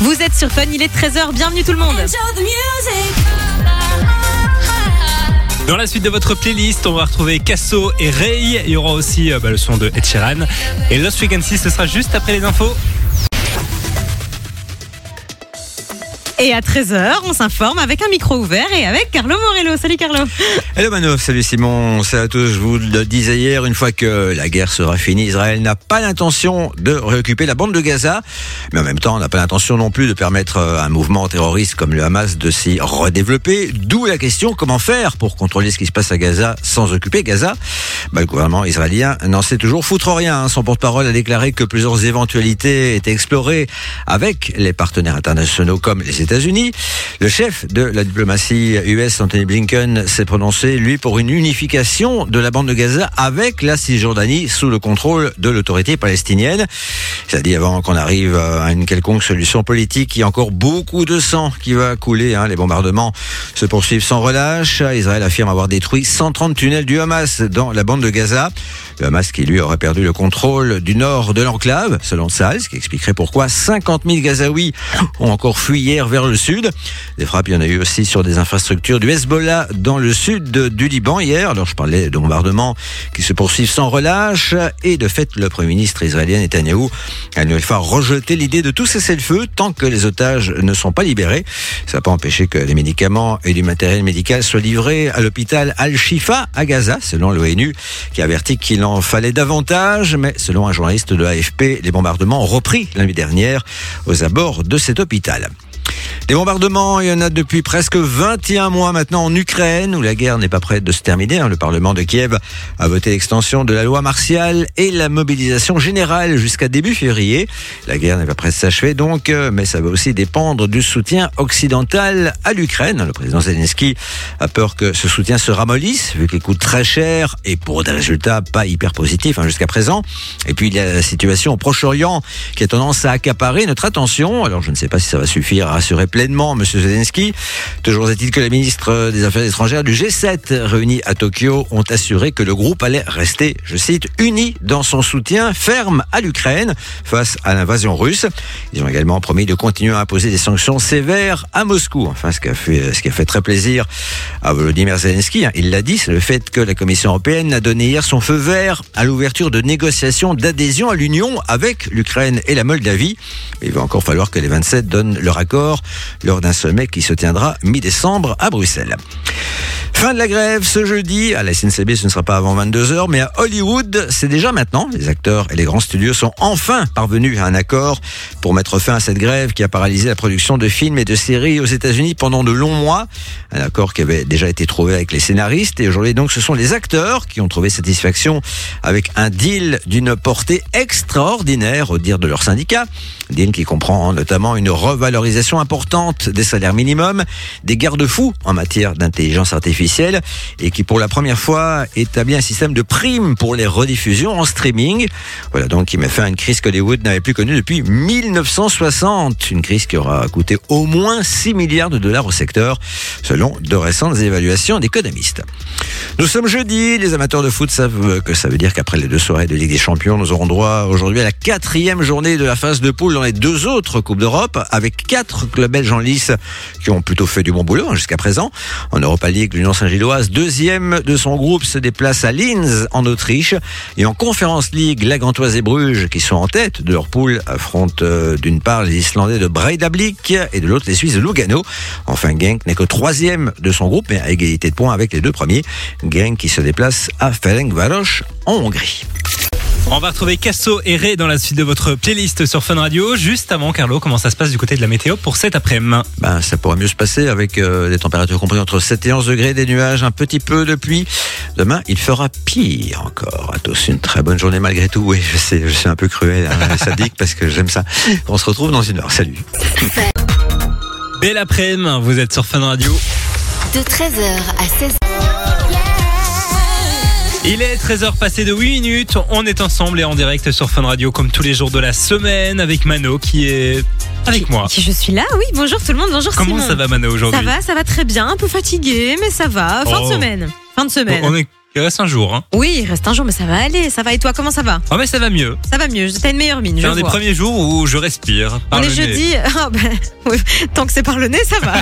Vous êtes sur Fun, il est 13h, bienvenue tout le monde. Dans la suite de votre playlist, on va retrouver Casso et Ray. Il y aura aussi euh, bah, le son de Ed Sheeran. Et Lost Frequency, ce sera juste après les infos. Et à 13h, on s'informe avec un micro ouvert et avec Carlo Morello. Salut Carlo. Hello Mano, salut Simon, salut à tous. Je vous le disais hier, une fois que la guerre sera finie, Israël n'a pas l'intention de réoccuper la bande de Gaza, mais en même temps, on n'a pas l'intention non plus de permettre à un mouvement terroriste comme le Hamas de s'y redévelopper. D'où la question comment faire pour contrôler ce qui se passe à Gaza sans occuper Gaza? Bah, Le gouvernement israélien n'en sait toujours foutre rien. Hein. Son porte-parole a déclaré que plusieurs éventualités étaient explorées avec les partenaires internationaux comme les États-Unis. Le chef de la diplomatie US, Anthony Blinken, s'est prononcé, lui, pour une unification de la bande de Gaza avec la Cisjordanie sous le contrôle de l'autorité palestinienne. Il a dit avant qu'on arrive à une quelconque solution politique, il y a encore beaucoup de sang qui va couler. Hein. Les bombardements se poursuivent sans relâche. Israël affirme avoir détruit 130 tunnels du Hamas dans la bande de Gaza. Le Hamas qui, lui, aurait perdu le contrôle du nord de l'enclave, selon Sal, ce qui expliquerait pourquoi 50 000 Gazaouis ont encore fui hier vers le sud. Des frappes, il y en a eu aussi sur des infrastructures du Hezbollah dans le sud du Liban hier. Alors, je parlais de bombardements qui se poursuivent sans relâche. Et de fait, le Premier ministre israélien Netanyahou a une fois rejeté l'idée de tout cesser le feu tant que les otages ne sont pas libérés. Ça n'a pas empêché que les médicaments et du matériel médical soient livrés à l'hôpital Al-Shifa à Gaza, selon l'ONU, qui avertit qu'il en fallait davantage. Mais selon un journaliste de l'AFP, les bombardements ont repris la nuit dernière aux abords de cet hôpital. Des bombardements, il y en a depuis presque 21 mois maintenant en Ukraine, où la guerre n'est pas prête de se terminer. Hein. Le Parlement de Kiev a voté l'extension de la loi martiale et la mobilisation générale jusqu'à début février. La guerre n'est pas prête de s'achever donc, euh, mais ça va aussi dépendre du soutien occidental à l'Ukraine. Le président Zelensky a peur que ce soutien se ramollisse, vu qu'il coûte très cher et pour des résultats pas hyper positifs hein, jusqu'à présent. Et puis il y a la situation au Proche-Orient qui a tendance à accaparer notre attention. Alors je ne sais pas si ça va suffire à rassurer pleinement M. Zelensky. Toujours est-il que les ministres des Affaires étrangères du G7 réunis à Tokyo ont assuré que le groupe allait rester, je cite, uni dans son soutien ferme à l'Ukraine face à l'invasion russe. Ils ont également promis de continuer à imposer des sanctions sévères à Moscou. Enfin, ce qui a fait, très plaisir à Volodymyr Zelensky, hein. il l'a dit, c'est le fait que la Commission européenne a donné hier son feu vert à l'ouverture de négociations d'adhésion à l'Union avec l'Ukraine et la Moldavie. il va encore falloir que les 27 donnent leur accord lors d'un sommet qui se tiendra mi-décembre à Bruxelles. Fin de la grève ce jeudi. À la SNCB, ce ne sera pas avant 22h, mais à Hollywood, c'est déjà maintenant. Les acteurs et les grands studios sont enfin parvenus à un accord pour mettre fin à cette grève qui a paralysé la production de films et de séries aux États-Unis pendant de longs mois. Un accord qui avait déjà été trouvé avec les scénaristes et aujourd'hui donc ce sont les acteurs qui ont trouvé satisfaction avec un deal d'une portée extraordinaire au dire de leur syndicat. Deal qui comprend notamment une revalorisation importante des salaires minimums, des garde-fous en matière d'intelligence artificielle et qui pour la première fois établit un système de primes pour les rediffusions en streaming. Voilà donc qui met fin à une crise qu'Hollywood n'avait plus connue depuis 1960. Une crise qui aura coûté au moins 6 milliards de dollars au secteur, selon de récentes évaluations d'économistes. Nous sommes jeudi, les amateurs de foot savent que ça veut dire qu'après les deux soirées de Ligue des Champions, nous aurons droit aujourd'hui à la quatrième journée de la phase de poule dans les deux autres Coupes d'Europe, avec quatre clubs belges en lice qui ont plutôt fait du bon boulot hein, jusqu'à présent. En Europa League, l'Union Saint-Gilloise, deuxième de son groupe, se déplace à Linz en Autriche. Et en Conférence League, la Gantoise et Bruges, qui sont en tête de leur poule, affrontent euh, d'une part les Islandais de Breidablik et de l'autre les Suisses de Lugano. Enfin, Genk n'est que troisième de son groupe, mais à égalité de points avec les deux premiers. Genk qui se déplace à Ferencváros en Hongrie. On va retrouver Casso et Ray dans la suite de votre playlist sur Fun Radio. Juste avant, Carlo, comment ça se passe du côté de la météo pour cet après-midi? Ben, Ça pourrait mieux se passer avec euh, des températures comprises entre 7 et 11 degrés, des nuages, un petit peu de pluie. Demain, il fera pire encore. À tous, une très bonne journée malgré tout. Oui, je sais, je suis un peu cruel, hein, sadique, parce que j'aime ça. On se retrouve dans une heure. Salut. Belle après-midi, vous êtes sur Fun Radio. De 13h à 16h. Il est 13h passé de 8 minutes. On est ensemble et en direct sur Fun Radio comme tous les jours de la semaine avec Mano qui est avec moi. Je suis là, oui. Bonjour tout le monde, bonjour Comment Simon. ça va Mano aujourd'hui Ça va, ça va très bien. Un peu fatigué, mais ça va. Fin Oh. de semaine. Fin de semaine. On est Il reste un jour. Hein. Oui, il reste un jour, mais ça va aller, ça va. Et toi, comment ça va? Oh, mais ça va mieux. Ça va mieux, t'as une meilleure mine, C'est un des vois. premiers jours où je respire. par On est nez. jeudi. Ah, ben, oui, tant que c'est par le nez, ça va.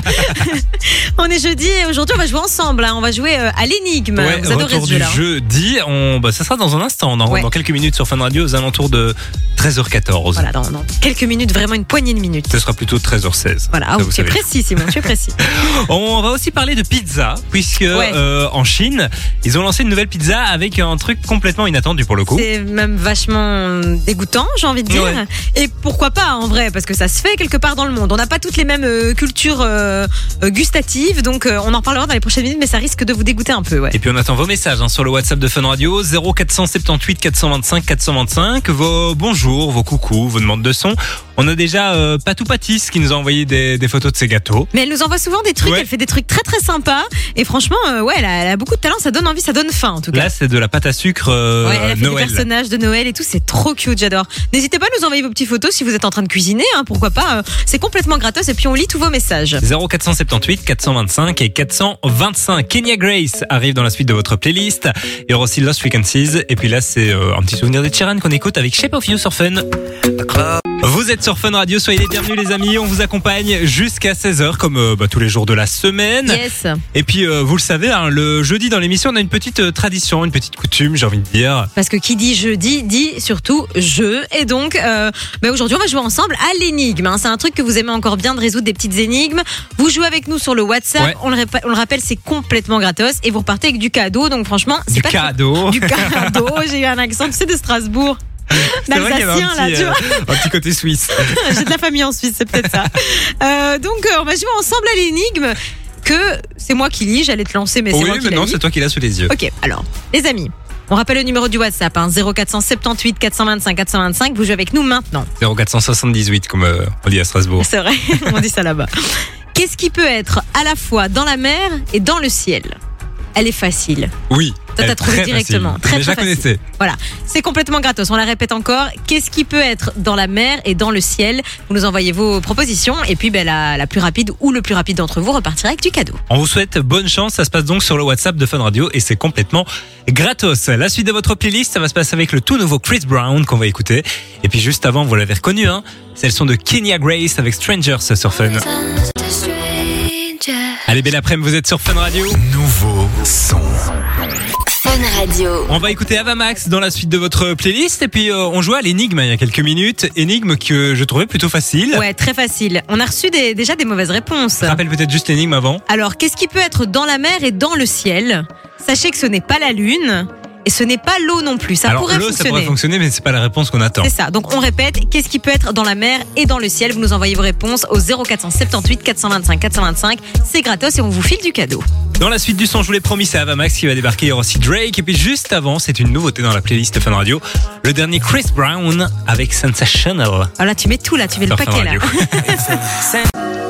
on est jeudi et aujourd'hui, on va jouer ensemble. hein. On va jouer euh, à l'énigme. Ouais, Vous adorez ce du jeu-là. jeudi. On, bah, ça sera dans un instant, dans, Ouais. dans quelques minutes sur Fun Radio, aux alentours de 13h14. Voilà, dans, dans quelques minutes, vraiment une poignée de minutes. Ce sera plutôt 13h16. Voilà, ah, Ça, vous tu es précis, Simon, tu es précis. On va aussi parler de pizza, puisque euh, en Chine, ils ont lancé une nouvelle pizza avec un truc complètement inattendu pour le coup. C'est même vachement dégoûtant, j'ai envie de dire. Ouais. Et pourquoi pas en vrai, parce que ça se fait quelque part dans le monde. On n'a pas toutes les mêmes euh, cultures euh, euh, gustatives, donc euh, on en parlera dans les prochaines minutes, mais ça risque de vous dégoûter un peu, ouais. Et puis on attend vos messages hein, sur le WhatsApp de Fun Radio 0478 425 425 vos bonjours, vos coucous, vos demandes de son. On a déjà Patou Patis qui nous a envoyé des, des photos de ses gâteaux. Mais elle nous envoie souvent des trucs, Ouais. elle fait des trucs très très sympas. Et franchement, ouais, elle a, elle a beaucoup de talent, ça donne envie, ça donne faim en tout cas. Là, c'est de la pâte à sucre euh, Ouais, elle a fait Noël. des personnages de Noël et tout, c'est trop cute, j'adore. N'hésitez pas à nous envoyer vos petites photos si vous êtes en train de cuisiner, hein, pourquoi pas. euh, C'est complètement gratos et puis on lit tous vos messages. 0478 425 et 425. Kenya Grace arrive dans la suite de votre playlist. Il y aura aussi Lost Frequencies. Et puis là, c'est euh, un petit souvenir des Chiran qu'on écoute avec Shape of You sur Fun. Vous êtes sur Fun Radio, soyez les bienvenus les amis. On vous accompagne jusqu'à 16h comme euh, bah, tous les jours de la semaine. Yes. Et puis euh, vous le savez, hein, le jeudi dans l'émission, on a une petite euh, tradition, une petite coutume, j'ai envie de dire. Parce que qui dit jeudi dit surtout jeu. Et donc, bah aujourd'hui, on va jouer ensemble à l'énigme. hein. C'est un truc que vous aimez encore bien de résoudre des petites énigmes. Vous jouez avec nous sur le WhatsApp. Ouais. On, le répa- on le rappelle, c'est complètement gratos. Et vous repartez avec du cadeau. Donc franchement, c'est Du pas cadeau. du cadeau. J'ai eu un accent, tu sais, de Strasbourg. C'est vrai qu'il y avait D'Alsacien, un là, petit, tu vois. euh, un petit côté suisse. J'ai de la famille en Suisse, c'est peut-être ça. Euh, donc, euh, on va jouer ensemble à l'énigme que c'est moi qui lis. J'allais te lancer, mais c'est oui, moi qui mais l'ai non, c'est toi qui l'as sous les yeux. Ok, alors, les amis, on rappelle le numéro du WhatsApp, hein, 0478 425 425. Vous jouez avec nous maintenant. 0478 comme euh, on dit à Strasbourg. C'est vrai, on dit ça là-bas. Qu'est-ce qui peut être à la fois dans la mer et dans le ciel? Elle est facile. Oui. Toi, t'as est trouvé très directement. facile. Très, je très connaissais. Voilà, c'est complètement gratos. On la répète encore. Qu'est-ce qui peut être dans la mer et dans le ciel? Vous nous envoyez vos propositions et puis ben, la, la plus rapide ou le plus rapide d'entre vous repartira avec du cadeau. On vous souhaite bonne chance. Ça se passe donc sur le WhatsApp de Fun Radio et c'est complètement gratos. La suite de votre playlist, ça va se passer avec le tout nouveau Chris Brown qu'on va écouter. Et puis juste avant, vous l'avez reconnu, hein, c'est le son de Kenya Grace avec Strangers sur Fun. Allez, belle après-midi, vous êtes sur Fun Radio. Nouveau son. Fun Radio. On va écouter Avamax dans la suite de votre playlist. Et puis, euh, on jouait à l'énigme il y a quelques minutes. Énigme que je trouvais plutôt facile. Ouais, très facile. On a reçu des- déjà des mauvaises réponses. Je rappelle peut-être juste l'énigme avant. Alors, qu'est-ce qui peut être dans la mer et dans le ciel? Sachez que ce n'est pas la lune et ce n'est pas l'eau non plus. Ça Alors, pourrait l'eau, ça fonctionner. pourrait fonctionner, mais c'est pas la réponse qu'on attend. C'est ça. Donc on répète, qu'est-ce qui peut être dans la mer et dans le ciel? Vous nous envoyez vos réponses au 0478 425 425. C'est gratos et on vous file du cadeau. Dans la suite du son, je vous l'ai promis, c'est Avamax qui va débarquer. Il y aura aussi Drake. Et puis juste avant, c'est une nouveauté dans la playlist Fun Radio. Le dernier Chris Brown avec Sensational. Alors là, tu mets tout là, tu mets le paquet là.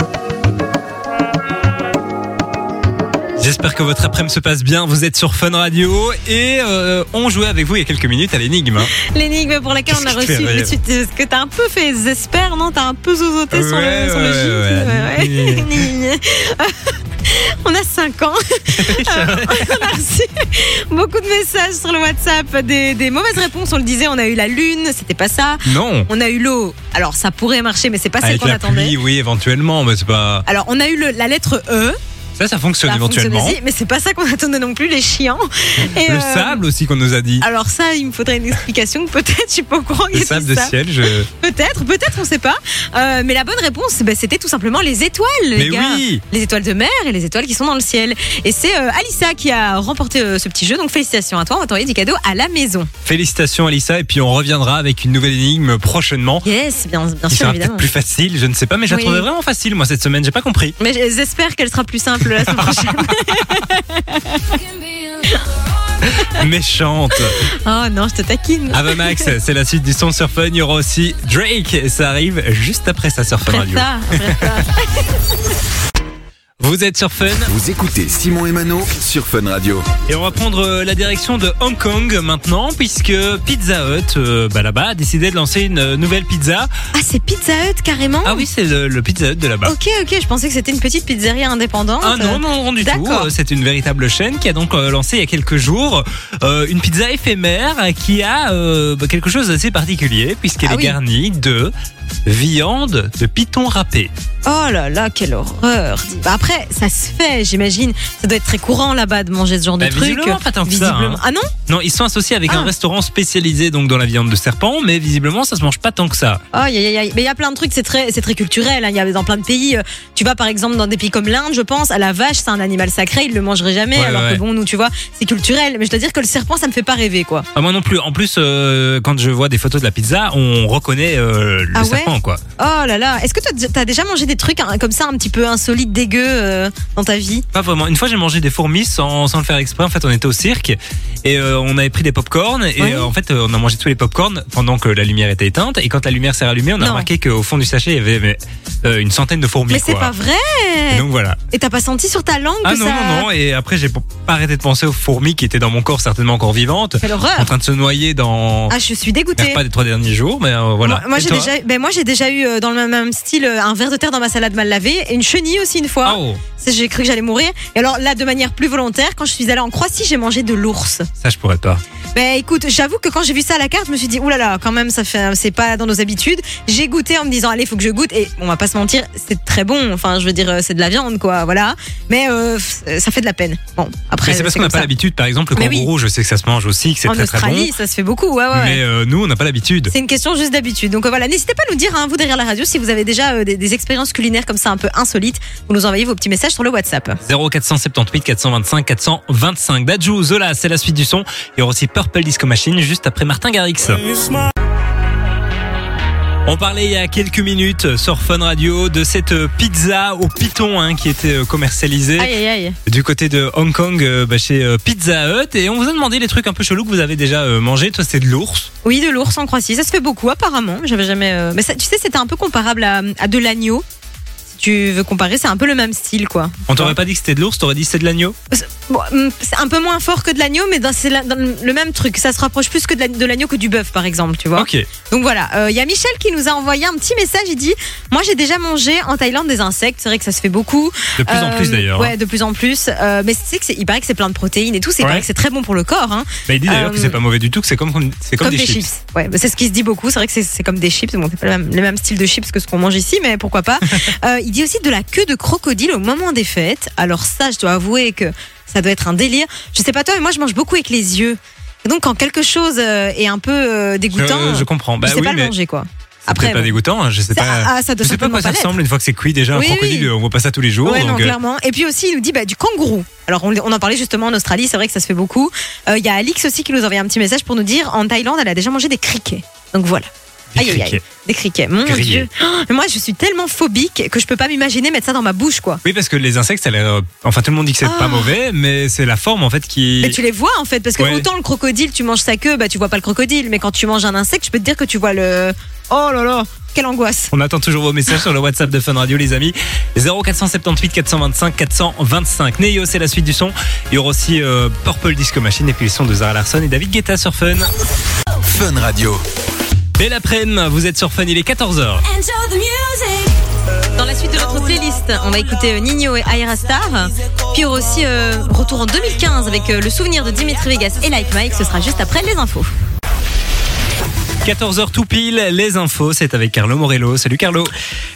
J'espère que votre après-midi se passe bien. Vous êtes sur Fun Radio et euh, on jouait avec vous il y a quelques minutes à l'énigme. hein. L'énigme pour laquelle on a reçu. Est-ce que t'as un peu fait Zesper, non? T'as un peu zozoté sur Ouais, le, sur le ouais, ouais. On a 5 ans. Euh, on a reçu beaucoup de messages sur le WhatsApp, des, des mauvaises réponses. On le disait, on a eu la lune, c'était pas ça. Non. On a eu l'eau. Alors ça pourrait marcher, mais c'est pas celle qu'on attendait. pluie, oui, éventuellement, mais c'est pas. Alors on a eu le- la lettre E. Ça, ça fonctionne Ça éventuellement. aussi, mais c'est pas ça qu'on attendait non plus, les chiants. Et, Le euh, sable aussi qu'on nous a dit. Alors ça, il me faudrait une explication. Peut-être, je suis pas au courant. Le sable de ça. ciel, je. Peut-être, peut-être, on sait pas. Euh, mais la bonne réponse, bah, c'était tout simplement les étoiles, les Mais gars. oui. Les étoiles de mer et les étoiles qui sont dans le ciel. Et c'est euh, Alissa qui a remporté euh, ce petit jeu. Donc félicitations à toi. On va t'envoyer des cadeaux à la maison. Félicitations Alissa et puis on reviendra avec une nouvelle énigme prochainement. Yes, bien, bien Qui sûr, sera évidemment. plus facile, je ne sais pas, mais je la Oui. trouvais vraiment facile moi cette semaine, j'ai pas compris. Mais j'espère qu'elle sera plus simple la semaine prochaine. Méchante. oh non, je te taquine. Avamax, c'est la suite du son sur Fun. Il y aura aussi Drake ça arrive juste après ça sur Fun Radio. ça, après ça. Vous êtes sur Fun Vous écoutez Simon et Mano sur Fun Radio. et on va prendre euh, la direction de Hong Kong maintenant puisque Pizza Hut euh, bah, là-bas a décidé de lancer une euh, nouvelle pizza. Ah, c'est Pizza Hut carrément Ah oui, c'est le, le Pizza Hut de là-bas. Ok, ok, je pensais que c'était une petite pizzeria indépendante. Ah non, non, non du tout. D'accord. C'est une véritable chaîne qui a donc euh, lancé il y a quelques jours euh, une pizza éphémère qui a euh, bah, quelque chose d'assez particulier puisqu'elle Ah est oui. garnie de viande de python râpé. Oh là là, quelle horreur. Bah après, ça se fait, j'imagine. Ça doit être très courant là-bas de manger ce genre de Bah, trucs. visiblement, pas tant que ça, Visiblement. hein. Ah non Non, ils sont associés avec Ah. un restaurant spécialisé donc dans la viande de serpent, mais visiblement ça se mange pas tant que ça. Aïe, aïe, aïe. Mais il y a plein de trucs, c'est très, c'est très culturel. hein. Il y a dans plein de pays. euh, Tu vas par exemple dans des pays comme l'Inde, je pense, à la vache, c'est un animal sacré, ils le mangeraient jamais. Ouais, alors ouais. que bon, nous, tu vois, c'est culturel. Mais je dois dire que le serpent, ça me fait pas rêver, quoi. Ah, moi non plus. En plus, euh, quand je vois des photos de la pizza, on reconnaît euh, le Ah ouais serpent quoi. Oh là là. Est-ce que toi, t'as déjà mangé des trucs hein, comme ça, un petit peu insolites, dégueux euh, dans ta vie? Pas vraiment. Une fois, j'ai mangé des fourmis sans, sans le faire exprès. En fait, on était au cirque et euh, on avait pris des pop-corn et euh, en fait, euh, on a mangé tous les pop-corn pendant que la lumière était éteinte. Et quand la lumière s'est rallumée, on a Non. remarqué qu'au fond du sachet, il y avait mais, euh, une centaine de fourmis. Mais c'est quoi. pas vrai. Et donc voilà. Et t'as pas senti sur ta langue Ah que non, ça. non, non. Et après, j'ai pas arrêté de penser aux fourmis qui étaient dans mon corps, certainement encore vivantes, Quelle horreur. en train de se noyer dans Ah, je suis les dégoûtée. repas des trois derniers jours. Mais euh, voilà. Moi, moi, Et j'ai toi déjà, ben moi j'ai déjà eu euh, dans le même, style euh, un verre de terre dans ma salade mal lavée et une chenille aussi une fois. Oh, Ça, J'ai cru que j'allais mourir. Et alors là, de manière plus volontaire, quand je suis allée en Croatie, j'ai mangé de l'ours. ça, je pourrais pas. Ben écoute, j'avoue que quand j'ai vu ça à la carte, je me suis dit oulala, quand même, ça fait, c'est pas dans nos habitudes. J'ai goûté en me disant allez, faut que je goûte. Et on va pas se mentir, c'est très bon. Enfin, je veux dire, c'est de la viande, quoi, voilà. Mais euh, ça fait de la peine. Bon, après. Mais c'est parce qu'on n'a pas l'habitude. Par exemple, le Mais oui. kangourou, je sais que ça se mange aussi, que c'est En très très bon. Australie, ça se fait beaucoup, ouais, ouais. Mais euh, nous, on n'a pas l'habitude. C'est une question juste d'habitude. Donc euh, voilà, n'hésitez pas à nous dire, hein, vous derrière la radio, si vous avez déjà des, des expériences culinaires comme ça un peu insolites. Vous nous envoyez vos petits messages sur le WhatsApp. 0478 425 425. Dajou, Zola, c'est la suite du son. Il y aura aussi Purple Disco Machine juste après Martin Garrix. On parlait il y a quelques minutes sur Fun Radio de cette pizza au python hein, qui était euh, commercialisée Aïe aïe aïe. du côté de Hong Kong euh, bah, chez euh, Pizza Hut et on vous a demandé les trucs un peu chelous que vous avez déjà euh, mangé. Toi, c'est de l'ours. Oui, de l'ours en Croatie, ça se fait beaucoup apparemment. J'avais jamais. Mais ça, tu sais, c'était un peu comparable à, à de l'agneau. Tu veux comparer, c'est un peu le même style, quoi. On t'aurait pas dit que c'était de l'ours, t'aurais dit que c'était de l'agneau. Bon, c'est un peu moins fort que de l'agneau, mais c'est la- le même truc. Ça se rapproche plus que de la- de l'agneau que du bœuf, par exemple, tu vois. Ok. Donc voilà, Euh, il y a Michel qui nous a envoyé un petit message. Il dit Moi, j'ai déjà mangé en Thaïlande des insectes. C'est vrai que ça se fait beaucoup. De plus en Euh, plus d'ailleurs. Ouais, de plus en plus. Euh, mais c'est que il paraît que c'est plein de protéines et tout. C'est Ouais. que c'est très bon pour le corps. Hein. Bah, il dit d'ailleurs Euh, que c'est pas mauvais du tout, que c'est comme, c'est comme, Comme, des, des, chips. Ouais, bah, c'est ce qui se dit beaucoup. C'est vrai que c'est- c'est comme des chips. Bon, c'est pas le même, le même style de chips que ce qu'on mange ici, mais pourquoi pas. Euh, il dit aussi de la queue de crocodile au moment des fêtes. Alors ça, je dois avouer que ça doit être un délire. Je sais pas toi, mais moi, je mange beaucoup avec les yeux. Et donc, quand quelque chose euh, est un peu euh, dégoûtant, Je, je comprends. Bah je sais oui, pas le manger, quoi. c'est peut-être pas bon. dégoûtant. hein, Je sais Ça- pas. ah, ça doit Je sais pas quoi ça ressemble une fois que c'est cuit. Déjà, Oui, un crocodile, oui. on voit pas ça tous les jours. Ouais, non, donc, euh, clairement. Et puis aussi, il nous dit bah, du kangourou. Alors, on, on en parlait justement en Australie, c'est vrai que ça se fait beaucoup. Euh, Il y a Alix aussi qui nous a envoyé un petit message pour nous dire en Thaïlande, elle a déjà mangé des criquets. Donc voilà. Des Aïe, aïe, aïe. criquets. Des criquets. Mon. Dieu. Oh, mais moi, je suis tellement phobique que je peux pas m'imaginer mettre ça dans ma bouche, quoi. Oui, parce que les insectes, ça a l'air. euh, Enfin, tout le monde dit que c'est Ah. pas mauvais, mais c'est la forme en fait qui. Mais tu les vois en fait, parce que Ouais. autant le crocodile, tu manges sa queue, bah tu vois pas le crocodile, mais quand tu manges un insecte, je peux te dire que tu vois le. Oh là là, quelle angoisse. On attend toujours vos messages sur le WhatsApp de Fun Radio, les amis. 0478 425 425. Neo, c'est la suite du son. Il y aura aussi euh, Purple Disco Machine et puis le son de Zara Larson et David Guetta sur Fun. Fun Radio. Belle après-midi, vous êtes sur Fun, il est 14h. Dans la suite de notre playlist, on va écouter euh, Nino et Aira Star. Puis il y aura aussi euh, retour en 2015 avec euh, le souvenir de Dimitri Vegas et Like Mike. Ce sera juste après les infos. 14h tout pile, les infos, c'est avec Carlo Morello. Salut Carlo.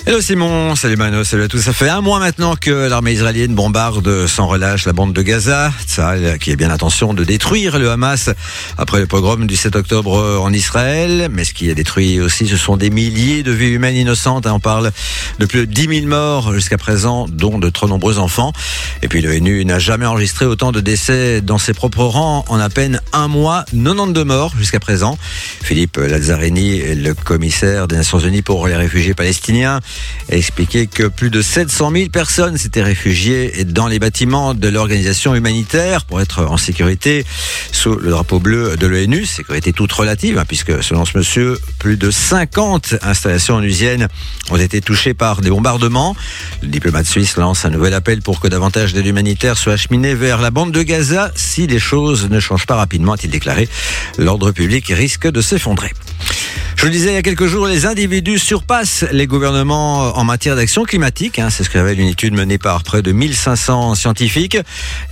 Hello Simon, salut Mano, salut à tous. Ça fait un mois maintenant que l'armée israélienne bombarde sans relâche la bande de Gaza. Ça, qui a bien l'intention de détruire le Hamas après le pogrom du 7 octobre en Israël. Mais ce qui a détruit aussi, ce sont des milliers de vies humaines innocentes. On parle de plus de 10 000 morts jusqu'à présent, dont de trop nombreux enfants. Et puis le NU n'a jamais enregistré autant de décès dans ses propres rangs en à peine un mois, 92 morts jusqu'à présent. Philippe Lazzarini, le commissaire des Nations Unies pour les réfugiés palestiniens, a expliqué que plus de 700 000 personnes s'étaient réfugiées dans les bâtiments de l'organisation humanitaire pour être en sécurité sous le drapeau bleu de l'ONU. Sécurité toute relative, hein, puisque selon ce monsieur, plus de 50 installations onusiennes ont été touchées par des bombardements. Le diplomate suisse lance un nouvel appel pour que davantage d'aide humanitaire soit acheminée vers la bande de Gaza. Si les choses ne changent pas rapidement, a-t-il déclaré, l'ordre public risque de s'effondrer. Je le disais il y a quelques jours, les individus surpassent les gouvernements en matière d'action climatique. hein. C'est ce révèle une étude menée par près de 1500 scientifiques.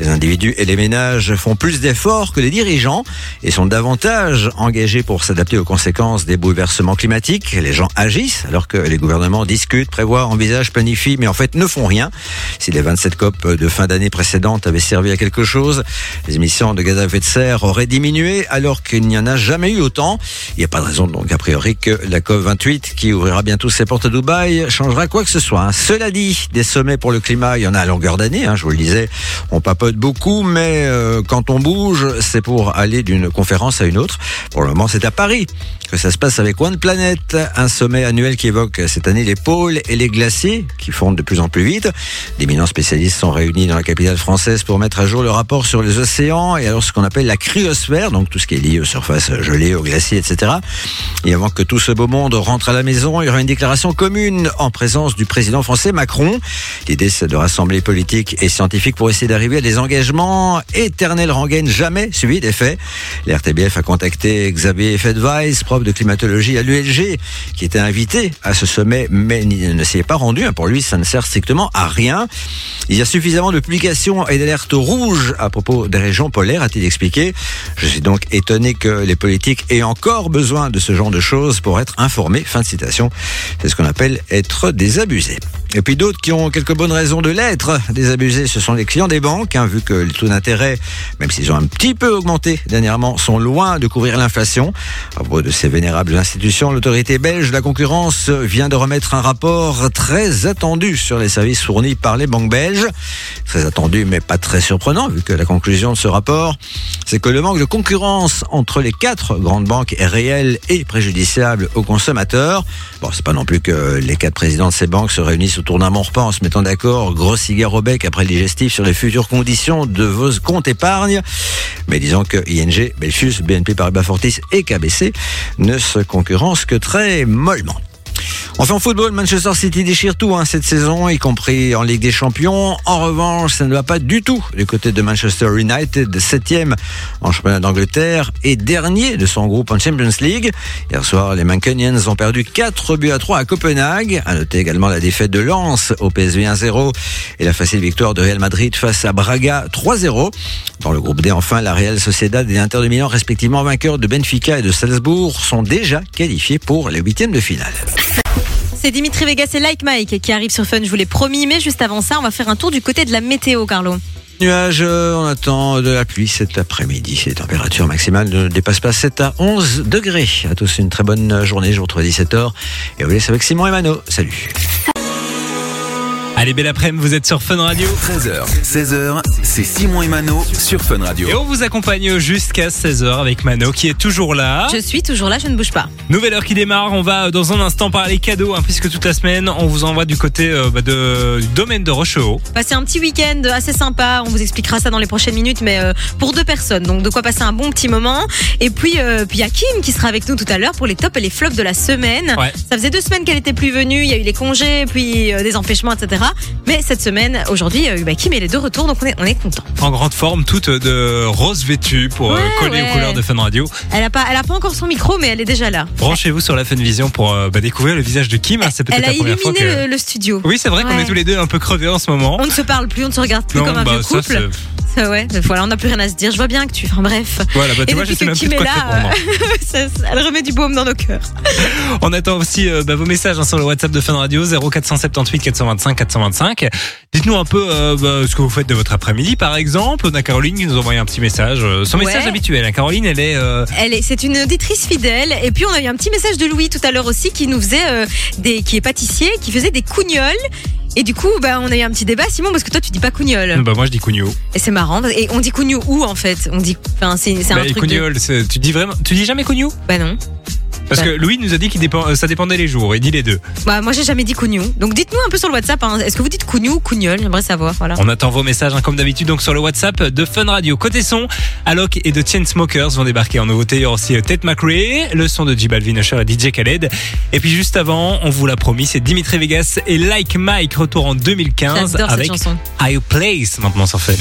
Les individus et les ménages font plus d'efforts que les dirigeants et sont davantage engagés pour s'adapter aux conséquences des bouleversements climatiques. Les gens agissent alors que les gouvernements discutent, prévoient, envisagent, planifient, mais en fait ne font rien. Si les 27 COP de fin d'année précédente avaient servi à quelque chose, les émissions de gaz à effet de serre auraient diminué alors qu'il n'y en a jamais eu autant. Il n'y a pas de raison donc a priori que la COP28 qui ouvrira bientôt ses portes à Dubaï changera quoi que ce soit. hein. Cela dit, des sommets pour le climat, il y en a à longueur d'année. hein, je vous le disais, on papote beaucoup, mais euh, quand on bouge, c'est pour aller d'une conférence à une autre. Pour le moment, c'est à Paris que ça se passe avec One Planet, un sommet annuel qui évoque cette année les pôles et les glaciers qui fondent de plus en plus vite. D'éminents spécialistes sont réunis dans la capitale française pour mettre à jour le rapport sur les océans et alors ce qu'on appelle la cryosphère, donc tout ce qui est lié aux surfaces gelées, aux glaciers, etc. Et avant que tout ce beau monde rentre à la maison, il y aura une déclaration commune en présence du président français Macron. L'idée, c'est de rassembler politiques et scientifiques pour essayer d'arriver à des engagements éternels rengaines jamais suivis des faits. L'RTBF a contacté Xavier Fedweiss, prof de climatologie à l'ULG, qui était invité à ce sommet, mais ne s'y est pas rendu. Pour lui, ça ne sert strictement à rien. Il y a suffisamment de publications et d'alertes rouges à propos des régions polaires, a-t-il expliqué. Je suis donc étonné que les politiques aient encore besoin de ce genre de choses pour être informés. Fin de citation. C'est ce qu'on appelle être désabusé. Et puis d'autres qui ont quelques bonnes raisons de l'être désabusés, ce sont les clients des banques, hein, vu que les taux d'intérêt, même s'ils ont un petit peu augmenté dernièrement, sont loin de couvrir l'inflation. À propos de ces vénérables institutions, l'autorité belge de la concurrence vient de remettre un rapport très attendu sur les services fournis par les banques belges. Très attendu, mais pas très surprenant, vu que la conclusion de ce rapport, c'est que le manque de concurrence entre les quatre grandes banques est réel et préjudiciable aux consommateurs. Bon, c'est pas non plus que les quatre présidents de ces banques se réunissent autour d'un bon en se mettant d'accord, gros cigare au bec après le digestif sur les futures conditions de vos comptes épargne. Mais disons que ING, Belfius, BNP Paribas Fortis et KBC ne se concurrencent que très mollement. Enfin, en football, Manchester City déchire tout hein, cette saison, y compris en Ligue des Champions. En revanche, ça ne va pas du tout du côté de Manchester United, septième en championnat d'Angleterre et dernier de son groupe en Champions League. Hier soir, les Mancunians ont perdu 4 buts à 3 à Copenhague. À noter également la défaite de Lens au PSV 1-0 et la facile victoire de Real Madrid face à Braga 3-0. Dans le groupe D, enfin, la Real Sociedad et l'Inter de Milan, respectivement vainqueurs de Benfica et de Salzbourg, sont déjà qualifiés pour les huitièmes de finale. C'est Dimitri Vegas et Like Mike qui arrivent sur Fun, je vous l'ai promis, mais juste avant ça, on va faire un tour du côté de la météo, Carlo. Nuages, euh, on attend de la pluie cet après-midi. Les températures maximales ne dépassent pas 7 à 11 degrés. À tous une très bonne journée. Je vous retrouve à 17h. Et on vous laisse avec Simon et Mano. Salut. Allez, belle après-midi, vous êtes sur Fun Radio. 13h, 16h, c'est Simon et Mano sur Fun Radio. Et on vous accompagne jusqu'à 16h avec Mano qui est toujours là. Je suis toujours là, je ne bouge pas. Nouvelle heure qui démarre, on va dans un instant parler cadeaux, hein, puisque toute la semaine, on vous envoie du côté euh, bah, de, du domaine de Rochehaut. Passer un petit week-end assez sympa, on vous expliquera ça dans les prochaines minutes, mais euh, pour deux personnes, donc de quoi passer un bon petit moment. Et puis, euh, puis il y a Kim qui sera avec nous tout à l'heure pour les tops et les flops de la semaine. Ouais. Ça faisait deux semaines qu'elle était plus venue, il y a eu les congés, puis euh, des empêchements, etc. Mais cette semaine, aujourd'hui, euh, bah, Kim elle est de retour, donc on est, on est content. En grande forme, toute de rose vêtue pour euh, Ouais, coller ouais. aux couleurs de Fun Radio. Elle a pas, elle a pas encore son micro, mais elle est déjà là. Branchez-vous sur la Fun Vision pour euh, bah, découvrir le visage de Kim. hein. C'est peut-être Elle a la première fois illuminé que. le, le studio. Oui, c'est vrai qu'on est tous les deux un peu crevés en ce moment. On ne se parle plus, on ne se regarde plus Non, comme un bah, vieux ça, couple. Ça, ouais, voilà, on n'a plus rien à se dire. Je vois bien que tu. Enfin bref. Voilà, bah, tu Et vois, je sais même plus de quoi là, ça- elle remet du baume dans nos cœurs. On attend aussi euh, bah, vos messages hein, sur le WhatsApp de Fun Radio 0478 425 425. Dites-nous un peu euh, bah, ce que vous faites de votre après-midi, par exemple. On a Caroline qui nous a envoyé un petit message, euh, son Ouais. message habituel. hein. Caroline, elle est euh, Elle est, c'est une auditrice fidèle. Et puis on a eu un petit message de Louis tout à l'heure aussi qui nous faisait euh, des, qui est pâtissier, qui faisait des cougnoles. Et du coup, bah, on a eu un petit débat, Simon, parce que toi, tu dis pas cougnoles. bah moi je dis Cugno. Et c'est marrant. Et on dit cougnou où, en fait? On dit, enfin, c'est, c'est Bah, un les truc de... C'est- tu dis vraiment, tu dis jamais Cugno Bah non. Parce que Louis nous a dit qu'il dépend, euh, ça dépendait les jours. Il dit les deux. Bah, moi, j'ai jamais dit Cougnou. Donc, dites-nous un peu sur le WhatsApp. hein. Est-ce que vous dites Cougnou ou Cougnol? J'aimerais savoir. Voilà. On attend vos messages hein, comme d'habitude donc sur le WhatsApp de Fun Radio. Côté son, Alok et The Chainsmokers vont débarquer en nouveauté. Il y aura aussi euh, Ted McRae, le son de J Balvin Usher et DJ Khaled. Et puis juste avant, on vous l'a promis, c'est Dimitri Vegas et Like Mike retour en 2015 J'adore cette avec. High Place maintenant sur Fun.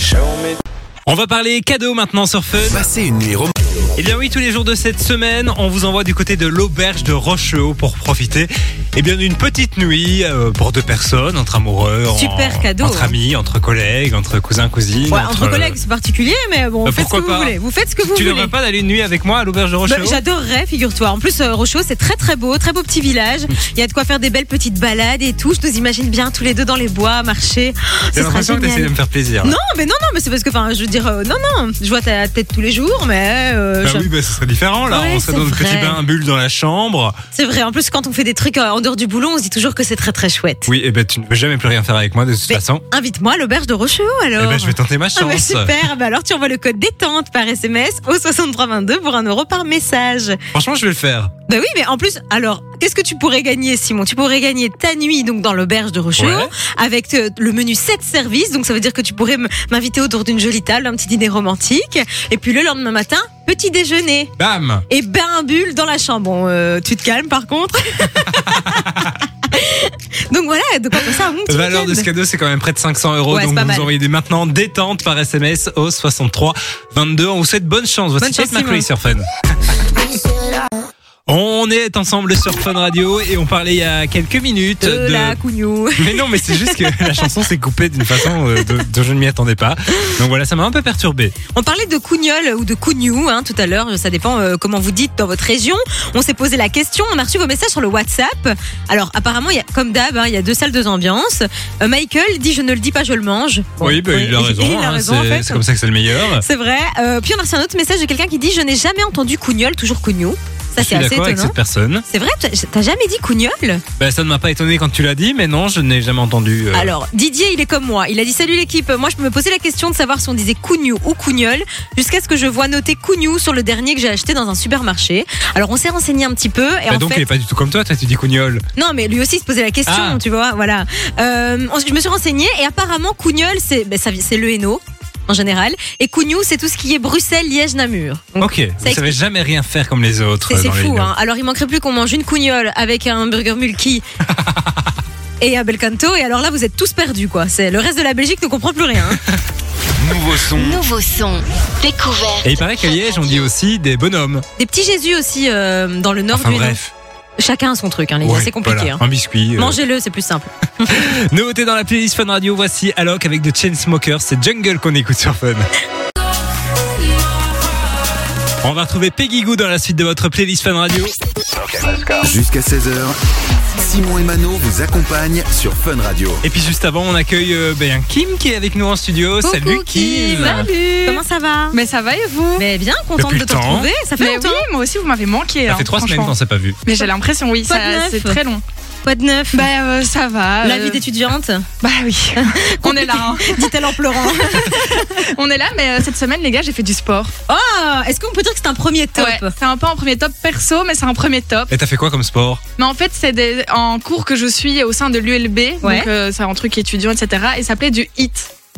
On va parler cadeaux maintenant sur Fun. Passez une nuit romantique. Eh bien oui, tous les jours de cette semaine, on vous envoie du côté de l'auberge de Rochehaut pour profiter eh bien d'une petite nuit euh, pour deux personnes, entre amoureux, en- Super cadeau, entre hein. amis, entre collègues, entre cousins, cousines. Ouais, entre collègues, c'est particulier, mais bon, Bah, faites ce que vous voulez. Vous faites ce que vous Tu voulez. n'aurais pas d'aller une nuit avec moi à l'auberge de Bah, Rochehaut J'adorerais, figure-toi. En plus, euh, Rochaud, c'est très très beau, très beau petit village. Il y a de quoi faire des belles petites balades et tout. Je nous imagine bien tous les deux dans les bois, marcher. Oh, J'ai l'impression que tu de me faire plaisir. Non, mais non, non, mais c'est parce que, enfin, je veux dire, euh, non, non, je vois ta tête tous les jours, mais euh, Bah je- oui, bah, ce serait différent là. Ouais, on serait dans le petit bain bulle dans la chambre. c'est vrai. En plus, quand on fait des trucs euh, en dehors du boulot, on se dit toujours que c'est très très chouette. Oui, et ben tu ne veux jamais plus rien faire avec moi de toute Mais façon. Invite-moi à l'auberge de Rochehaut alors. Eh ben je vais tenter ma Ah bah chance. super, bah alors tu envoies le code détente par SMS au 6322 pour un euro par message. Franchement, je vais le faire. Bah oui, mais en plus, alors, qu'est-ce que tu pourrais gagner, Simon? Tu pourrais gagner ta nuit donc dans l'auberge de Rochehaut Ouais. avec euh, le menu 7 services. Donc ça veut dire que tu pourrais m'inviter autour d'une jolie table, un petit dîner romantique. Et puis le lendemain matin, petit déjeuner. Bam Et bain bulle dans la chambre. Bon, euh, tu te calmes par contre. donc voilà, donc on ça un petit Valeur de ce cadeau, c'est quand même près de 500 euros. Ouais, donc vous nous envoyez dès maintenant détente par SMS au 63 22. On vous souhaite bonne chance. Voici Bonne chance, sur Fun. On est ensemble sur Fun Radio et on parlait il y a quelques minutes de la cougnou. Mais non, mais c'est juste que la chanson s'est coupée d'une façon euh, de- dont je ne m'y attendais pas. Donc voilà, ça m'a un peu perturbé. On parlait de cougnol ou de cougnou hein, tout à l'heure, ça dépend euh, comment vous dites dans votre région. On s'est posé la question, on a reçu vos messages sur le WhatsApp. Alors apparemment, y a, comme d'hab, hein, il y a deux salles, deux ambiances. Euh, Michael dit je ne le dis pas, je le mange. Bon, oui, bah, il a raison. Il a hein, raison en c'est fait. comme ça que c'est le meilleur. C'est vrai. Puis on a reçu un autre message de quelqu'un qui dit je n'ai jamais entendu cougnol, toujours cougnou. Ça c'est assez avec cette personne. C'est vrai, t'as- jamais dit cougnol? Ben, ça ne m'a pas étonné quand tu l'as dit, mais non, je n'ai jamais entendu. euh, Alors, Didier, il est comme moi. Il a dit Salut l'équipe. Moi, je me posais la question de savoir si on disait cougnou ou cougnol, jusqu'à ce que je vois noter cougnou sur le dernier que j'ai acheté dans un supermarché. Alors, on s'est renseigné un petit peu. Et bah en donc fait, il est pas du tout comme toi, toi tu dis cougnol. non, mais lui aussi il se posait la question, Ah. tu vois. Voilà. Euh, je me suis renseignée et apparemment, cougnol, c'est ben, c'est le Hainaut en général. Et cougnou, c'est tout ce qui est Bruxelles, Liège, Namur. Donc, Ok, vous savez jamais rien faire comme les autres. c'est euh, c'est fou. Hein. Alors, il manquerait plus qu'on mange une cougnole avec un burger mulki. Et un bel canto, et alors là vous êtes tous perdus quoi. C'est le reste de la Belgique ne comprend plus rien. hein. Nouveau son. Nouveau son. Découverte. Et il paraît qu'à Liège, on dit aussi des bonhommes. Des petits Jésus aussi euh, dans le nord Enfin du bref. Chacun a son truc, hein, les Ouais, c'est compliqué. voilà, hein. Un biscuit. euh. Mangez-le, c'est plus simple. Nouveauté dans la playlist Fun Radio, voici Alok avec The Chainsmokers, c'est Jungle qu'on écoute sur Fun. On va retrouver Peggy Goo dans la suite de votre playlist Fun Radio. Jusqu'à 16h, Simon et Mano vous accompagnent sur Fun Radio. Et puis juste avant, on accueille euh, ben, Kim qui est avec nous en studio. Salut Kim. Salut Comment ça va? Mais ça va et vous? Mais bien, contente Depuis de le te temps. retrouver. Ça fait Mais longtemps. oui, moi aussi vous m'avez manqué. Ça hein, fait trois semaines franchement. qu'on s'est pas vu. Mais j'ai l'impression, oui, Quoi de ça- neuf c'est très long. Quoi de neuf Bah euh, ça va. La euh, vie d'étudiante Bah oui, on est là. hein. Dit-elle en pleurant. On est là, mais euh, cette semaine les gars, j'ai fait du sport. Oh Est-ce qu'on peut dire que c'est un premier top Ouais, c'est un peu un premier top perso, mais c'est un premier top. Et t'as fait quoi comme sport? Mais en fait, c'est des- en cours que je suis au sein de l'ULB, Ouais. donc euh, c'est un truc étudiant, etc. Et ça s'appelait du HIT.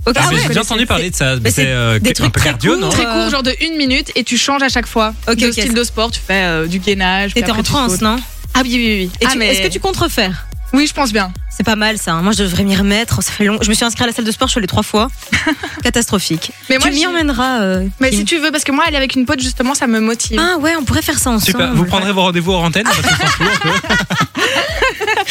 Ok, Ah, ah mais ouais, J'ai déjà entendu parler de ça. mais C'est euh, des un trucs peu très cardio, courts, non Très Euh, court, genre de une minute, et tu changes à chaque fois Ok, de ok. style de sport. Tu fais euh, du gainage. T'étais en tu transe, sautes. non? Ah oui, oui, oui. Et Ah, tu- mais- Est-ce que tu comptes refaire? Oui, je pense bien. C'est pas mal ça. hein. Moi, je devrais m'y remettre. Ça fait long. Je me suis inscrite à la salle de sport, je suis allée trois fois. Catastrophique. Mais tu moi, m'y emmèneras. euh, Mais Kim. si tu veux, parce que moi, aller avec une pote, justement, ça me motive. Ah ouais, on pourrait faire ça ensemble. Super. Vous prendrez vos rendez-vous hors antenne parce.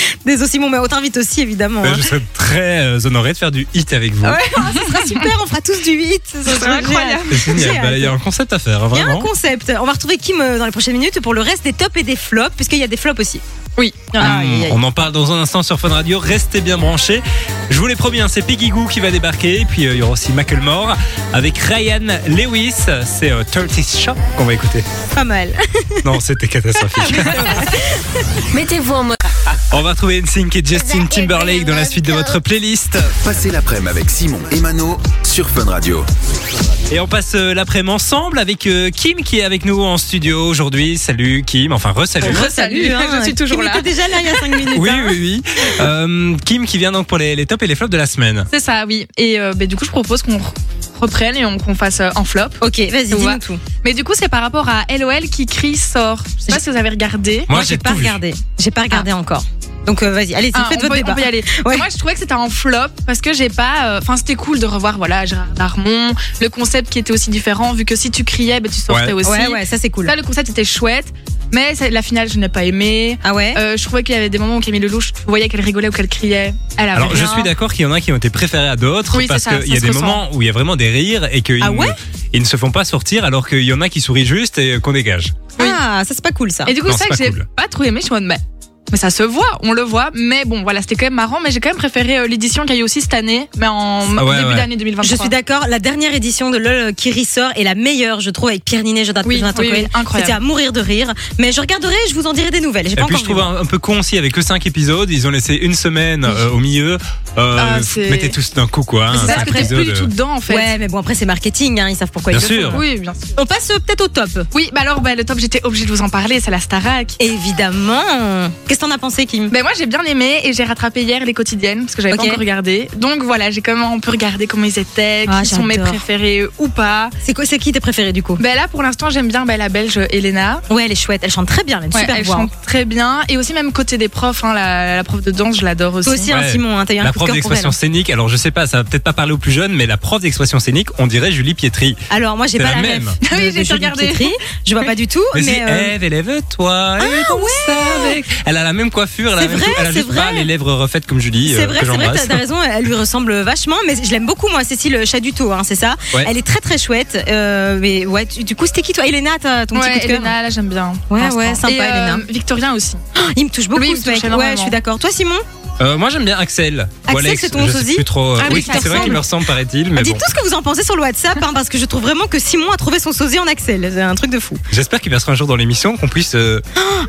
Désolé Simon, mais on t'invite aussi évidemment. Ben, hein. Je serais très euh, honoré de faire du hit avec vous. Ah ouais, oh, ce sera super, on fera tous du 8. Ce sera incroyable. C'est génial. J'ai Ben, Il y a un concept à faire, hein, Il y a un vraiment. concept. On va retrouver Kim euh, dans les prochaines minutes pour le reste des tops et des flops, puisqu'il y a des flops aussi. Oui. Ah, aïe. On en parle dans un instant sur Fun Radio. Restez bien branchés. Je vous l'ai promis, hein, c'est Peggy Goo qui va débarquer. Et puis euh, il y aura aussi Macklemore avec Ryan Lewis. C'est euh, 30 Shop qu'on va écouter. Pas mal. Non, c'était catastrophique. Mettez-vous en mode. On va retrouver NSYNC et Justin Timberlake dans la suite de votre playlist. Passez l'après-midi avec Simon et Mano sur Fun Radio. Et on passe euh, l'après-midi ensemble avec euh, Kim qui est avec nous en studio aujourd'hui. Salut Kim, enfin re-salut. Salut, je suis toujours Kim là. était déjà là il y a 5 minutes. Oui, hein. oui, oui. Euh, Kim qui vient donc pour les, les tops et les flops de la semaine. C'est ça, oui. Et euh, bah, du coup, je propose qu'on re- reprenne et on- qu'on fasse euh, en flop. Ok, vas-y, dis-nous tout. Mais du coup, c'est par rapport à LOL qui crie sort. Je sais pas si vous avez regardé. Moi, Moi, j'ai pas vu. regardé. J'ai pas regardé encore. Donc euh, vas-y, allez-y, Ah, faites on, votre peut, débat. on peut y aller. Ouais. Moi, je trouvais que c'était un flop parce que j'ai pas. euh, Enfin, c'était cool de revoir, voilà, Gérard Darmon, le concept qui était aussi tu vu que si tu criais, bah, tu sortais Ouais. aussi. Ouais, ouais, ça c'est cool. Ça, le concept était chouette. Mais c'est- la finale, je n'ai pas aimé. Ah ouais Euh, je trouvais qu'il y avait des moments où Camille Lelouch, tu voyais qu'elle rigolait ou qu'elle criait. Elle Alors je suis d'accord qu'il y en a qui ont été préférés à d'autres Oui, parce qu'il y a des moments où il y a vraiment des rires et qu'ils Ah ouais ne, ils ne se font pas sortir alors qu'il y en a qui sourient juste et qu'on dégage. Ah, ça c'est pas cool ça. Et du coup, Non, c'est ça que pas j'ai pas trop aimé. Je suis en mode, mais, ça se voit, on le voit. Mais bon, voilà, c'était quand même marrant. Mais j'ai quand même préféré euh, l'édition qu'il y a eu aussi cette année, mais en Ah ouais, début ouais. d'année 2023. Je suis d'accord, la dernière édition de LOL qui ressort est la meilleure, je trouve, avec Pierre Ninet, Jonathan Oui, Jonathan oui, oui, Cohen. incroyable. C'était à mourir de rire. Mais je regarderai, je vous en dirai des nouvelles. J'ai Et pas puis je encore trouve vu. un, un peu con aussi avec que 5 épisodes, ils ont laissé une semaine euh, au milieu. Euh, Ah, mettez tous d'un coup quoi. Hein, c'est ça, cinq parce que t'es plus du épisodes. tout dedans, en fait. Ouais, mais bon, après c'est marketing, hein, ils savent pourquoi Bien ils le sûr. font. Oui, bien sûr. On passe euh, peut-être au top. Oui, bah alors, bah, le top, j'étais obligée de vous en parler, c'est la Starac. Évidemment. Qu'est-ce que t'en as pensé, Kim Ben moi j'ai bien aimé et j'ai rattrapé hier les quotidiennes parce que j'avais Ok. pas encore regardé. Donc voilà, j'ai quand même un peu regardé comment ils étaient, Ah, qui sont mes préférés ou pas. C'est quoi, c'est qui tes préférés du coup Ben là pour l'instant j'aime bien ben, la belge Elena. Ouais, elle est chouette, elle chante très bien, elle a une Ouais, super elle voix. chante très bien et aussi même côté des profs, hein, la, la prof de danse je l'adore aussi. Toi aussi, hein, Ouais. Simon, hein, t'as eu un La coup prof d'expression scénique, alors je sais pas, ça va peut-être pas parler aux plus jeunes, mais la prof d'expression scénique, on dirait Julie Pietri. Alors moi, j'ai pas la la, même. ref Ah oui, j'ai regarder. Pietri. Je vois pas du tout, Mais, c'est euh, Ève, élève-toi. avec- Elle a la même coiffure, elle a, la même vrai, tout- elle a c'est juste pas les lèvres refaites comme Julie, C'est euh, vrai, c'est vrai, t'as raison, elle lui ressemble vachement, mais je l'aime beaucoup, moi, Cécile Chaduto, hein, c'est ça Ouais. Elle est très très chouette. euh, mais ouais, tu- du coup, c'était qui toi Elena, t'as ton petit Ouais, coup de cœur Elena, là j'aime bien. Ouais, ouais, sympa, Et, euh, Elena. Victorien aussi. Il me touche beaucoup, Lui, il me ce mec. touche Ouais, je suis d'accord. Toi, Simon? Euh, moi j'aime bien Axel. Axel, Alex, c'est ton je sais sosie plus trop. Ah oui, oui, ça c'est vrai ressemble. qu'il me ressemble, paraît-il, mais Dites bon. tout ce que vous en pensez sur le WhatsApp, hein, parce que je trouve vraiment que Simon a trouvé son sosie en Axel. C'est un truc de fou. J'espère qu'il passera un jour dans l'émission, qu'on puisse. euh,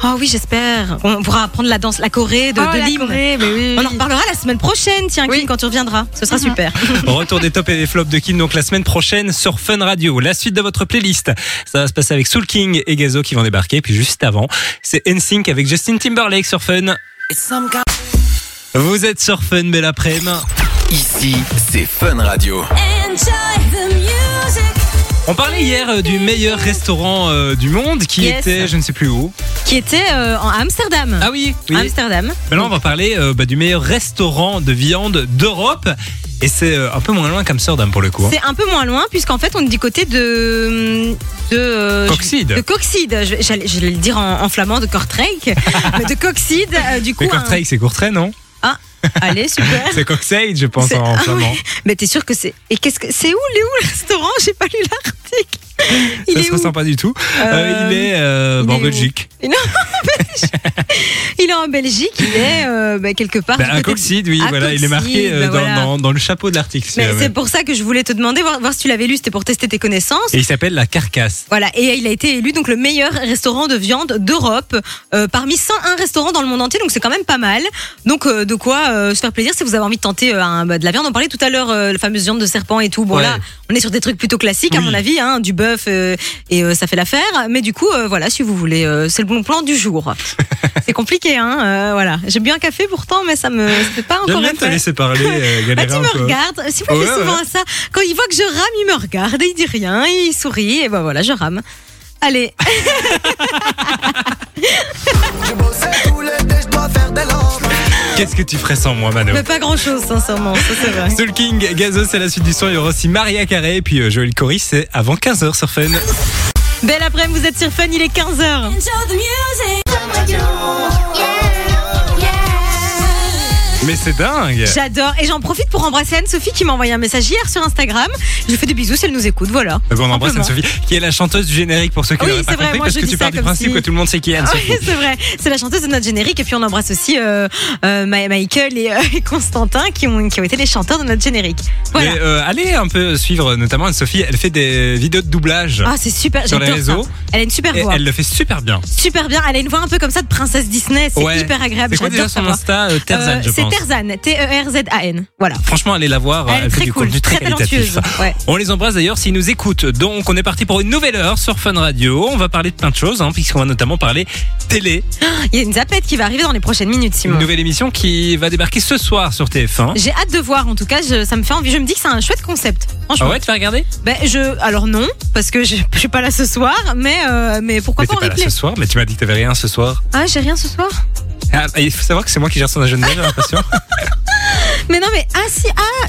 Oh oui, j'espère. On pourra apprendre la danse, la Corée de, Oh, de la l'hymne. Corée, mais oui. On en reparlera la semaine prochaine, tiens, Oui. Kim, quand tu reviendras. Ce sera Mhm. super. Retour des tops et des flops de Kim donc la semaine prochaine sur Fun Radio. La suite de votre playlist, ça va se passer avec Soul King et Gazo qui vont débarquer. Puis juste avant, c'est NSYNC avec Justin Timberlake sur Fun. Vous êtes sur Fun, belle après-midi. Ici, c'est Fun Radio. On parlait hier euh, du meilleur restaurant euh, du monde qui Yes. était, je ne sais plus où. Qui était euh, en Amsterdam. Ah oui, oui. Amsterdam. Maintenant, on va parler euh, bah, du meilleur restaurant de viande d'Europe. Et c'est euh, un peu moins loin qu'Amsterdam pour le coup. hein. C'est un peu moins loin, puisqu'en fait, on est du côté de. de euh, Coxide. De Coxide. Je- J'allais j'allais le dire en, en flamand, de Kortrijk. mais de Coxide, euh, du coup. Mais un- Kortrijk, c'est Courtrai, non? Allez, super. C'est Coxade, je pense, en ah flamand. Mais t'es sûr que c'est. Et qu'est-ce que. C'est où, il est où le restaurant? J'ai pas lu l'article. Il Ça est se ressent pas du tout. Euh, Euh, il est, euh, il bah, est en Belgique. Il est en Belgique, il est euh, bah, quelque part. Bah, de- Coxide, oui, à voilà, il est marqué euh, bah, dans, voilà. dans- dans le chapeau de l'article. c'est pour ça que je voulais te demander, voir, voir si tu l'avais lu, c'était pour tester tes connaissances. Et il s'appelle la carcasse. Voilà, et il a été élu donc le meilleur restaurant de viande d'Europe euh, parmi 101 restaurants dans le monde entier, donc c'est quand même pas mal. Donc euh, de quoi euh, se faire plaisir si vous avez envie de tenter euh, un- bah, de la viande. On parlait tout à l'heure euh, la fameuse viande de serpent et tout. Bon Ouais. là, on est sur des trucs plutôt classiques à Oui. mon avis, hein, du bœuf euh, et euh, ça fait l'affaire. Mais du coup, euh, voilà, si vous voulez, euh, c'est le bon plan du jour. c'est compliqué, hein. euh, voilà, j'ai bu un café pourtant, mais ça me, c'était pas J'aime encore bien te fait. laisser parler, euh, Bah, tu un me peu. regardes. Si vous Ouais, faites souvent ouais. ça, quand il voit que je rame, il me regarde et il dit rien, il sourit et ben voilà, je rame. Allez, Qu'est-ce que tu ferais sans moi, Mano mais pas grand chose, sincèrement, ça c'est vrai. Soul King, Gazo, c'est la suite du son. Il y aura aussi Maria Carré et puis euh, Joël Cory, c'est avant 15h sur Fun. Belle après-midi, vous êtes sur Fun, il est 15h. Mais c'est dingue J'adore. Et j'en profite pour embrasser Anne-Sophie qui m'a envoyé un message hier sur Instagram. Je lui fais des bisous si elle nous écoute, voilà. Donc on embrasse. Anne-Sophie, qui est la chanteuse du générique pour ceux qui Oui, n'auraient pas c'est vrai, compris, moi, parce je que dis tu pars du principe si- que tout le monde sait qui est Ah Anne-Sophie. oui, c'est vrai. C'est la chanteuse de notre générique. Et puis on embrasse aussi euh, euh, Michael et, euh, et Constantin qui ont, qui ont été les chanteurs de notre générique. Voilà. Mais allez un peu suivre notamment Anne-Sophie, elle fait des vidéos de doublage Ah, c'est super. sur les j'adore ça. réseaux Elle a une super et voix. elle le fait super bien. Super bien. Elle a une voix un peu comme ça de princesse Disney. C'est Ouais. hyper agréable. C'est quoi déjà son. Insta Euh, je pense. Terzan, T-E-R-Z-A-N. Voilà. Franchement, allez la voir. Elle fait très du cool, contenu très, talentueuse. Ouais. On les embrasse d'ailleurs s'ils nous écoutent. Donc, on est parti pour une nouvelle heure sur Fun Radio. On va parler de plein de choses, hein, puisqu'on va notamment parler télé. Il y a une zapette qui va arriver dans les prochaines minutes, Simon. Une nouvelle émission qui va débarquer ce soir sur TF1. J'ai hâte de voir, en tout cas, je- ça me fait envie. Je me dis que c'est un chouette concept. Franchement. Ah ouais, tu vas regarder? Ben, je, alors non, parce que je, je suis pas là ce soir, mais, euh, mais pourquoi Mais pas en pas là ce soir, mais tu m'as dit que t'avais rien ce soir. Ah, j'ai rien ce soir? Ah, il faut savoir que c'est moi qui gère son agenda, j'ai l'impression. Mais non, mais ah si, ah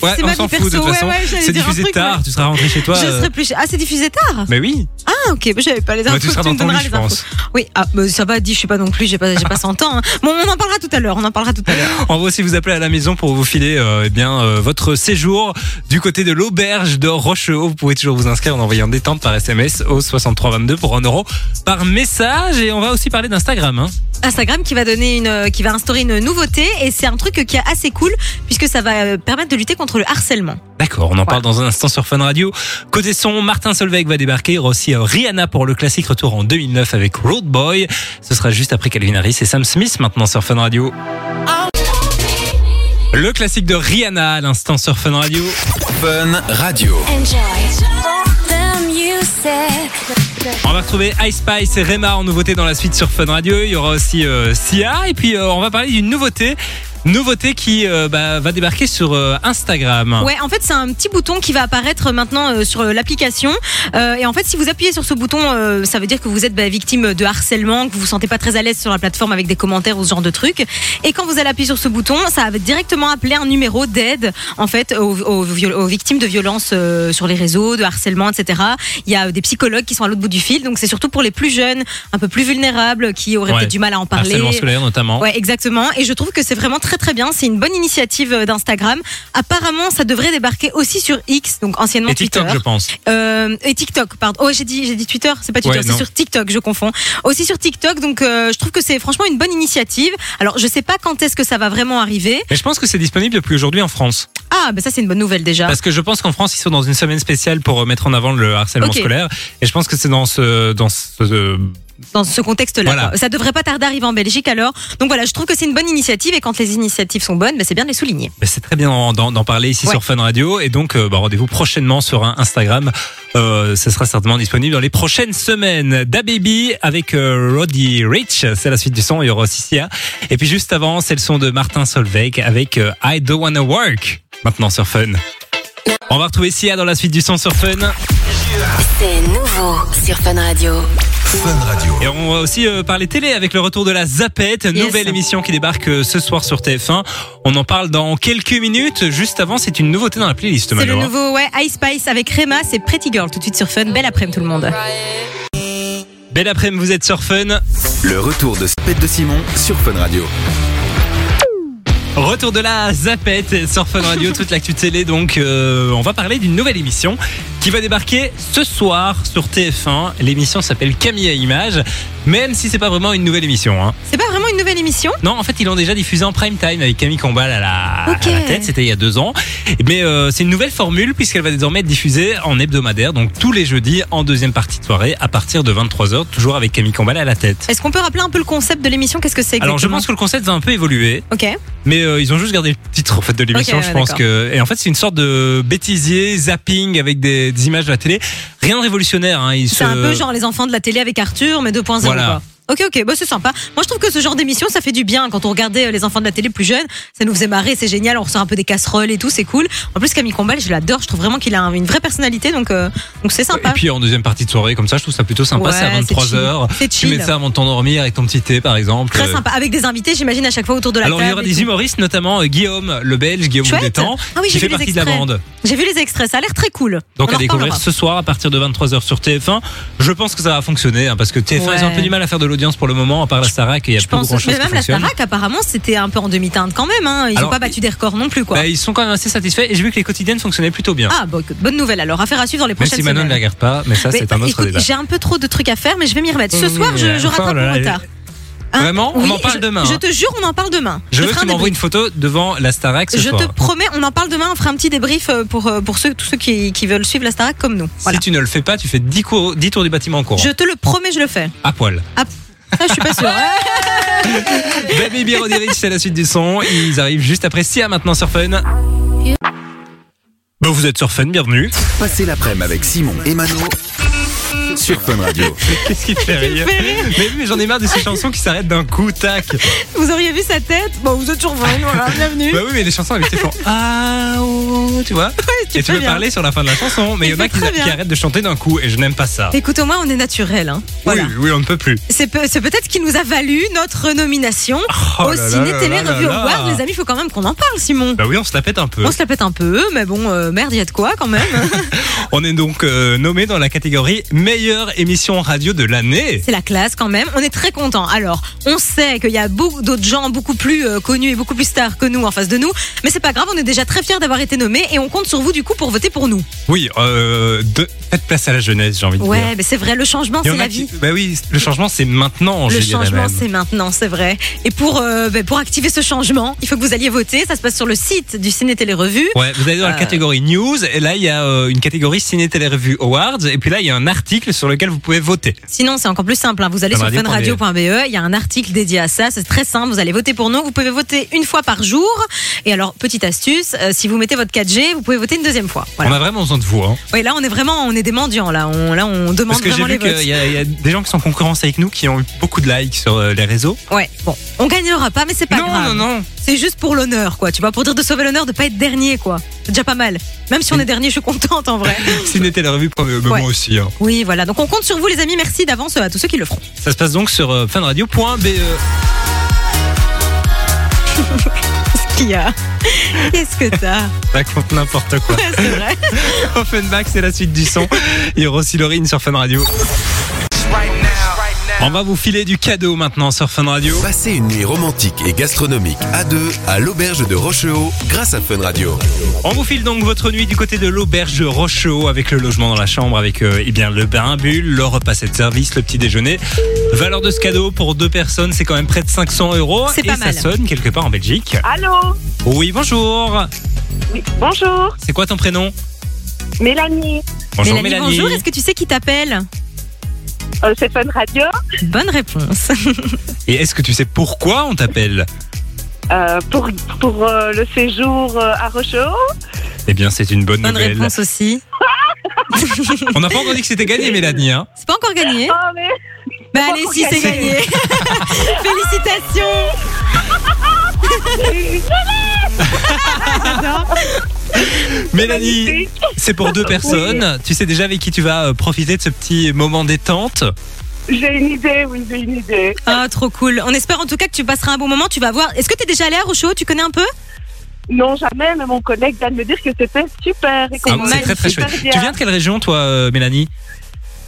Bref, Ouais, c'est ma vie perso. ouais, ouais, c'est diffusé truc, tard, tu seras rentré chez toi. Je euh, serai plus. Ah, c'est diffusé tard Mais oui, Ah, ok, j'avais pas les infos. tu seras dans ton lit, je pense. Oui, ah, bah, ça va, dit, je suis pas non plus, j'ai pas, pas 100 ans. hein. Bon, on en parlera tout à l'heure, on en parlera tout à l'heure. On va aussi vous appeler à la maison pour vous filer euh, eh bien euh, votre séjour du côté de l'auberge de Rochehaut. Vous pouvez toujours vous inscrire en envoyant détente par SMS au 6322 pour 1 euro par message. Et on va aussi parler d'Instagram. Hein. Instagram qui va donner une, euh, qui va instaurer une nouveauté et c'est un truc qui est assez cool puisque ça va euh, permettre de lutter contre le harcèlement. D'accord, on en parle dans un instant sur Fun Radio. Côté son, Martin Solveig va débarquer. Il y aura aussi euh, Rihanna pour le classique retour en 2009 avec Road Boy. Ce sera juste après Calvin Harris et Sam Smith maintenant sur Fun Radio. Le classique de Rihanna à l'instant sur Fun Radio. Fun Radio. On va retrouver Ice Spice et Rema en nouveauté dans la suite sur Fun Radio. Il y aura aussi euh, Sia et puis euh, on va parler d'une nouveauté. Nouveauté qui euh, bah, va débarquer sur euh, Instagram. Ouais, en fait, c'est un petit bouton qui va apparaître maintenant euh, sur l'application. Et en fait, si vous appuyez sur ce bouton, ça veut dire que vous êtes bah, victime de harcèlement, que vous vous sentez pas très à l'aise sur la plateforme avec des commentaires ou ce genre de trucs. Et quand vous allez appuyer sur ce bouton, ça va directement appeler un numéro d'aide, en fait, aux, aux viol- aux victimes de violences sur les réseaux, de harcèlement, etc. Il y a des psychologues qui sont à l'autre bout du fil. Donc, c'est surtout pour les plus jeunes, un peu plus vulnérables, qui auraient Ouais. peut-être du mal à en parler. Harcèlement scolaire notamment. Ouais, exactement. Et je trouve que c'est vraiment très très bien. C'est une bonne initiative euh, d'Instagram. Apparemment, ça devrait débarquer aussi sur X, donc anciennement Et TikTok, Twitter. je pense. Euh, et TikTok, pardon. Oh, j'ai dit, j'ai dit Twitter, c'est pas Twitter, Ouais, c'est sur TikTok, je confonds. Aussi sur TikTok, donc euh, je trouve que c'est franchement une bonne initiative. Alors, je sais pas quand est-ce que ça va vraiment arriver. Mais je pense que c'est disponible depuis aujourd'hui en France. Ah, ben ça c'est une bonne nouvelle déjà. Parce que je pense qu'en France, ils sont dans une semaine spéciale pour mettre en avant le harcèlement scolaire. Et je pense que c'est dans ce, dans ce, dans ce contexte-là. Voilà. Ça devrait pas tarder à arriver en Belgique alors. Donc voilà, je trouve que c'est une bonne initiative et quand les initiatives sont bonnes, ben, c'est bien de les souligner. Mais c'est très bien d'en- parler ici Ouais. sur Fun Radio et donc euh, bah, rendez-vous prochainement sur un Instagram. Euh, ce sera certainement disponible dans les prochaines semaines. Da Baby avec euh, Roddy Rich, c'est la suite du son. Il y aura aussi Sia. Et puis juste avant, c'est le son de Martin Solveig avec euh, I Don't Wanna Work. Maintenant sur Fun. On va retrouver Sia dans la suite du son sur Fun. C'est nouveau sur Fun Radio. Fun Radio. Et on va aussi euh, parler télé avec le retour de la Zapette, nouvelle émission qui débarque euh, ce soir sur TF1. On en parle dans quelques minutes. Juste avant, c'est une nouveauté dans la playlist, C'est le nouveau ouais, Ice Spice avec Rema, c'est Pretty Girl tout de suite sur Fun. Belle après-midi tout le monde. Belle après-midi, vous êtes sur Fun. Le retour de Spette de Simon sur Fun Radio. Retour de la Zapette sur Fun Radio, toute l'actu télé. Donc, euh, on va parler d'une nouvelle émission qui va débarquer ce soir sur TF1. L'émission s'appelle Camille à Images, même si c'est pas vraiment une nouvelle émission. Hein. C'est pas vraiment une nouvelle émission? Non, en fait, ils l'ont déjà diffusé en prime time avec Camille Combal à la, Ok. à la tête. C'était il y a deux ans. Mais euh, c'est une nouvelle formule puisqu'elle va désormais être diffusée en hebdomadaire, donc tous les jeudis en deuxième partie de soirée à partir de 23h, toujours avec Camille Combal à la tête. Est-ce qu'on peut rappeler un peu le concept de l'émission? Qu'est-ce que c'est exactement Alors, je pense que le concept va un peu évoluer. Ok. Mais euh, ils ont juste gardé le titre en fait de l'émission. Je ouais, pense que et en fait c'est une sorte de bêtisier zapping avec des, des images de la télé. Rien de révolutionnaire. Hein. Ils C'est se- un peu genre les enfants de la télé avec Arthur, mais 2.0 Voilà. quoi. Ok, ok, bah, c'est sympa. Moi, je trouve que ce genre d'émission, ça fait du bien. Quand on regardait euh, les enfants de la télé plus jeunes, ça nous faisait marrer, c'est génial. On ressort un peu des casseroles et tout, c'est cool. En plus, Camille Combal, je l'adore. Je trouve vraiment qu'il a un- une vraie personnalité, donc euh, donc c'est sympa. Et puis en deuxième partie de soirée comme ça, je trouve ça plutôt sympa. Ouais, c'est à c'est 23h. chill. C'est Tu mets ça avant de t'endormir avec ton petit thé par exemple. Très Euh, sympa. Avec des invités, j'imagine à chaque fois autour de la Alors il y table. aura des humoristes, notamment euh, Guillaume, le Belge, Guillaume Chouette. Boudetan, Ah oui, qui fait partie de la bande. J'ai vu les extraits, ça a l'air très cool. Donc On à découvrir ce soir à partir de 23h sur TF1. Je pense que ça va fonctionner hein, parce que TF1 Ouais. ils ont un peu du mal à faire de l'audience pour le moment, à part la Starac, et il y a Je pas pense, grand chose mais même la. Starac, apparemment, c'était un peu en demi-teinte quand même. Hein. Ils Alors, ont pas battu des records non plus, quoi. Bah, ils sont quand même assez satisfaits et j'ai vu que les quotidiennes fonctionnaient plutôt bien. Ah, bon, écoute, bonne nouvelle alors. Affaire à suivre dans les Même prochaines si Manon ne la regarde pas, mais ça c'est un autre écoute, débat. J'ai un peu trop de trucs à faire, mais je vais m'y remettre. Ce soir, je, je Oh rattrape là mon retard. Hein Vraiment On Oui, en parle je- demain, Je hein. te jure, on en parle demain. Je veux te que tu m'envoies une photo devant la Starac ce Je soir. te promets, on en parle demain. On fera un petit débrief euh, pour, euh, pour ceux, tous ceux qui, qui veulent suivre la Starac comme nous. Voilà. Si tu ne le fais pas, tu fais 10, cours- 10 tours du bâtiment en courant. Je te le promets, je le fais. À poil. Ah, ça, je suis pas sûre. Baby B, Roddy Ricch, c'est la suite du son. Ils arrivent juste après Sia maintenant sur Fun. Bon, vous êtes sur Fun, bienvenue. Passez l'après-midi avec Simon et Mano sur Fun Radio. Qu'est-ce qui te fait rire fait rire. Mais oui, mais j'en ai marre de ces chansons qui s'arrêtent d'un coup, tac. Vous auriez vu sa tête Bon, vous êtes sur Fun, voilà, bienvenue. Bah oui, mais les chansons avec tes font Ah, oh, tu vois. tu et tu peux bien. parler sur la fin de la chanson, mais il y en a qui, qui arrêtent de chanter d'un coup et je n'aime pas ça. Écoute, au moins, on est naturel. Hein. Voilà. Oui, oui, on ne peut plus. C'est peut- c'est peut-être ce qui nous a valu notre nomination Oh au là là Ciné là Télé là Revue là. Award. Les amis, il faut quand même qu'on en parle, Simon. Bah oui, on se la pète un peu. On se la pète un peu, mais bon, euh, merde, il y a de quoi quand même. On est donc euh, nommé dans la catégorie meilleure émission radio de l'année. C'est la classe quand même. On est très content. Alors, on sait qu'il y a beaucoup d'autres gens beaucoup plus euh, connus et beaucoup plus stars que nous en face de nous, mais c'est pas grave. On est déjà très fiers d'avoir été nommés et on compte sur vous du coup pour voter pour nous. Oui, euh, de... faites place à la jeunesse, j'ai envie de Ouais, dire. mais c'est vrai. Le changement, c'est la qui- vie. Bah oui, le changement c'est maintenant, Le changement, c'est maintenant, c'est vrai. Et pour, euh, ben, pour activer ce changement, il faut que vous alliez voter. Ça se passe sur le site du Ciné Télé Revue. Ouais, vous allez dans la Euh. catégorie news et là il y a une catégorie ciné télé revue awards et puis là il y a un article sur lequel vous pouvez voter. Sinon, c'est encore plus simple. hein. Vous allez sur Funradio.be. funradio.be. Il y a un article dédié à ça. C'est très simple. Vous allez voter pour nous. Vous pouvez voter une fois par jour. Et alors, petite astuce, euh, si vous mettez votre 4G, vous pouvez voter une deuxième fois. Voilà. On a vraiment besoin de vous. Hein. Oui, là, on est vraiment, on est des mendiants. Là, on, là, on demande Parce que j'ai vraiment vu votes. qu'il y, a- il y a des gens qui sont en concurrence avec nous qui ont eu beaucoup de likes sur euh, les réseaux. Ouais. Bon, on gagnera pas, mais c'est pas non, grave. non, non. C'est juste pour l'honneur, quoi. Tu vois, pour dire de sauver l'honneur, de pas être dernier, quoi. C'est déjà pas mal. Même si on est dernier, je suis contente en vrai. ciné télé revue, mais Ouais. moi aussi. hein. Oui, voilà. Donc on compte sur vous, les amis. Merci d'avance à tous ceux qui le feront. Ça se passe donc sur euh, funradio.be. Qu'est-ce qu'il y a? Qu'est-ce que t'as? Ça compte n'importe quoi. Ouais, C'est vrai. Offenbach, c'est la suite du son. Il y aura aussi Laurine sur Fun Radio. On va vous filer du cadeau maintenant sur Fun Radio. Passez une nuit romantique et gastronomique à deux à l'auberge de Rochehaut grâce à Fun Radio. On vous file donc votre nuit du côté de l'auberge de Rochehaut avec le logement dans la chambre, avec euh, eh bien le bain bulle, le repas de service, le petit déjeuner. Valeur de ce cadeau pour deux personnes, c'est quand même près de 500 euros. C'est et pas ça mal. sonne quelque part en Belgique. Allô? Oui, bonjour. Oui, bonjour, C'est quoi ton prénom? Mélanie. Bonjour Mélanie, Mélanie. bonjour. Est-ce que tu sais qui t'appelle? Euh, c'est Fun Radio. Bonne réponse. Et est-ce que tu sais pourquoi on t'appelle Euh, pour pour euh, le séjour euh, à Rochehaut. Eh bien, c'est une bonne Bonne nouvelle. réponse aussi. On n'a pas encore dit que c'était gagné, Mélanie. Hein C'est pas encore gagné. Oh, mais Bah allez, si c'est gagné. gagné. Félicitations. Mélanie, c'est pour deux personnes. Tu sais déjà avec qui tu vas euh, profiter de ce petit moment détente. J'ai une idée, oui, j'ai une idée. Ah, trop cool. On espère en tout cas que tu passeras un bon moment. Tu vas voir. Est-ce que tu es déjà allé à Rocheau Tu connais un peu? Non, jamais, mais mon collègue vient de me dire que c'était super. C'est Ah, c'est très très super chouette. bien. Tu viens de quelle région, toi, euh, Mélanie?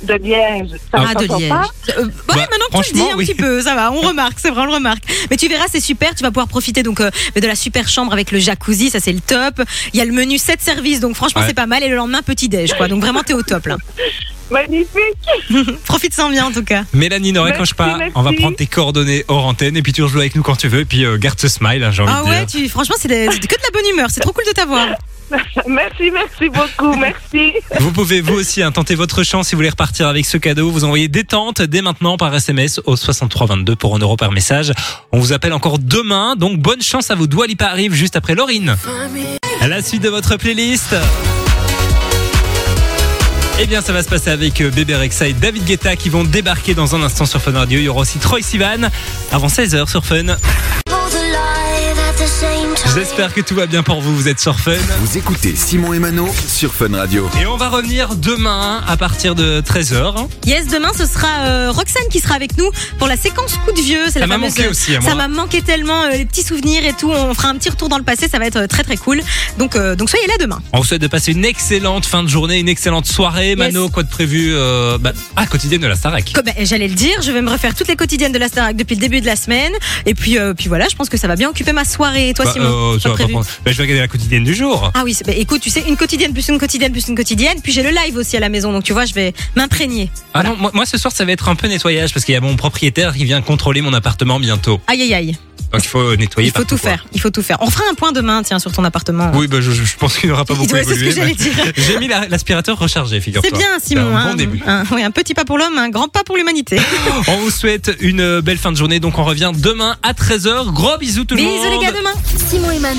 De Liège. Ça Ah, de Liège. pas? Euh, ouais, Bah, maintenant que tu le dis un oui. petit peu, ça va, on remarque, c'est vrai, on le remarque. Mais tu verras, c'est super, tu vas pouvoir profiter donc euh, de la super chambre avec le jacuzzi, ça c'est le top. Il y a le menu 7 services, donc franchement Ouais. c'est pas mal. Et le lendemain, petit déj, quoi. Donc vraiment, t'es au top là. Magnifique. Profite sans bien en tout cas. Mélanie, ne raccroche Merci, pas. merci. On va prendre tes coordonnées hors antenne et puis tu rejoues avec nous quand tu veux. Et puis euh, garde ce smile, hein, j'ai envie Ah de ouais, dire. tu, franchement, c'est que de la bonne humeur, c'est trop cool de t'avoir. Merci, merci beaucoup, merci. Vous pouvez vous aussi hein, tenter votre chance si vous voulez repartir avec ce cadeau. Vous envoyez détente dès maintenant par SMS au 6322 pour 1 euro par message. On vous appelle encore demain, donc bonne chance à vous. Dua Lipa arrive juste après Laurine. À la suite de votre playlist. Eh bien, ça va se passer avec euh, Bébé Rexa et David Guetta qui vont débarquer dans un instant sur Fun Radio. Il y aura aussi Troy Sivan avant 16h sur Fun. J'espère que tout va bien pour vous. Vous êtes sur Fun. Vous écoutez Simon et Mano sur Fun Radio. Et on va revenir demain à partir de 13h. Yes, demain ce sera euh, Roxane qui sera avec nous pour la séquence coup de vieux. Ça m'a manqué aussi à moi. Ça m'a manqué tellement euh, les petits souvenirs et tout. On fera un petit retour dans le passé, ça va être euh, très très cool. Donc euh, donc soyez là demain. On vous souhaite de passer une excellente fin de journée, une excellente soirée. Mano, quoi de prévu euh, bah, Ah, quotidienne de la Starac. Eh, J'allais le dire, je vais me refaire toutes les quotidiennes de la Starac depuis le début de la semaine. Et puis, euh, puis voilà, je pense que ça va bien occuper ma soirée. Et toi, Bah, Simon euh, ça pas va pas prévu prendre- bah, je vais regarder la quotidienne du jour. Ah oui, c'est- bah, écoute, tu sais, une quotidienne plus une quotidienne plus une quotidienne. Puis j'ai le live aussi à la maison, donc tu vois, je vais m'imprégner. Ah non, moi, moi, ce soir ça va être un peu nettoyage parce qu'il y a mon propriétaire qui vient contrôler mon appartement bientôt. Aïe aïe aïe. Donc il faut nettoyer Il faut tout quoi. faire. Il faut tout faire. On fera un point demain, tiens, sur ton appartement. Oui, bah, je, je pense qu'il n'aura pas beaucoup Ouais, évolué. J'ai mis la- l'aspirateur rechargé, figure-toi. C'est bien, Simon. un bon hein. début. Un, oui, un petit pas pour l'homme, un grand pas pour l'humanité. On vous souhaite une belle fin de journée. Donc on revient demain à 13h. Gros bisous tout le monde. Bisous les gars, demain. Simon et Mano.